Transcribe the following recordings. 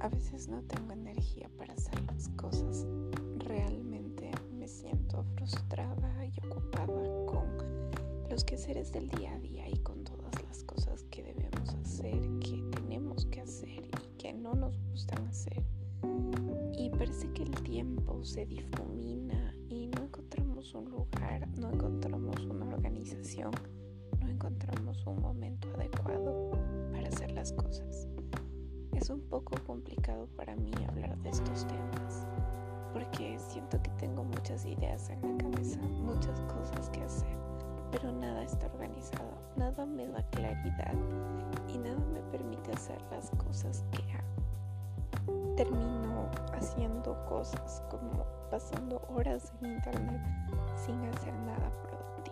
A veces no tengo energía para hacer las cosas. Realmente me siento frustrada y ocupada con los quehaceres del día a día y con todas las cosas que debemos hacer, que tenemos que hacer y que no nos gustan hacer. Y parece que el tiempo se difumina y no encontramos un lugar, no encontramos una organización, no encontramos un momento adecuado para hacer las cosas. Un poco complicado para mí hablar de estos temas porque siento que tengo muchas ideas en la cabeza, muchas cosas que hacer, pero nada está organizado, nada me da claridad y nada me permite hacer las cosas que hago. Termino haciendo cosas como pasando horas en internet sin hacer nada productivo,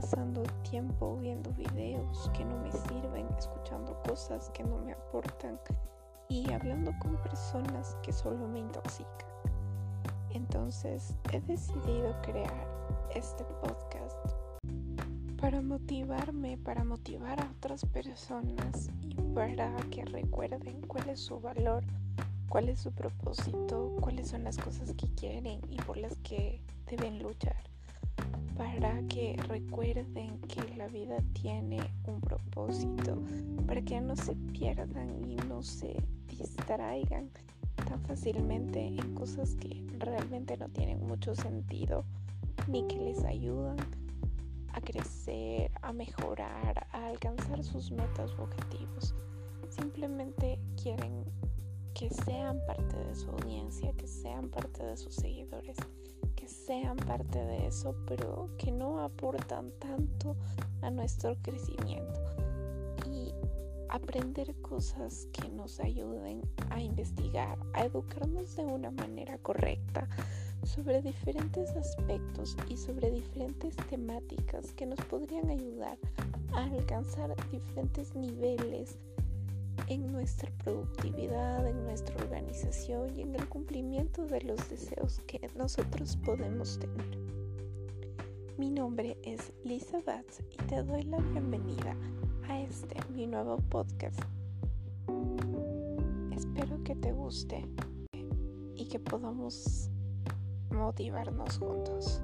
pasando tiempo viendo videos que no me sirven, escuchando cosas que no me aportan y hablando con personas que solo me intoxican. Entonces he decidido crear este podcast para motivarme, para motivar a otras personas y para que recuerden cuál es su valor, cuál es su propósito, cuáles son las cosas que quieren y por las que deben luchar. Para que recuerden que la vida tiene un propósito, para que no se pierdan y no se distraigan tan fácilmente en cosas que realmente no tienen mucho sentido ni que les ayudan a crecer, a mejorar, a alcanzar sus metas u objetivos. Simplemente quieren que sean parte de su audiencia, que sean parte de sus seguidores, sean parte de eso, pero que no aportan tanto a nuestro crecimiento. Y aprender cosas que nos ayuden a investigar, a educarnos de una manera correcta sobre diferentes aspectos y sobre diferentes temáticas que nos podrían ayudar a alcanzar diferentes niveles en nuestra productividad, en nuestra organización y en el cumplimiento de los deseos que nosotros podemos tener. Mi nombre es Lisa Batz y te doy la bienvenida a este mi nuevo podcast. Espero que te guste y que podamos motivarnos juntos.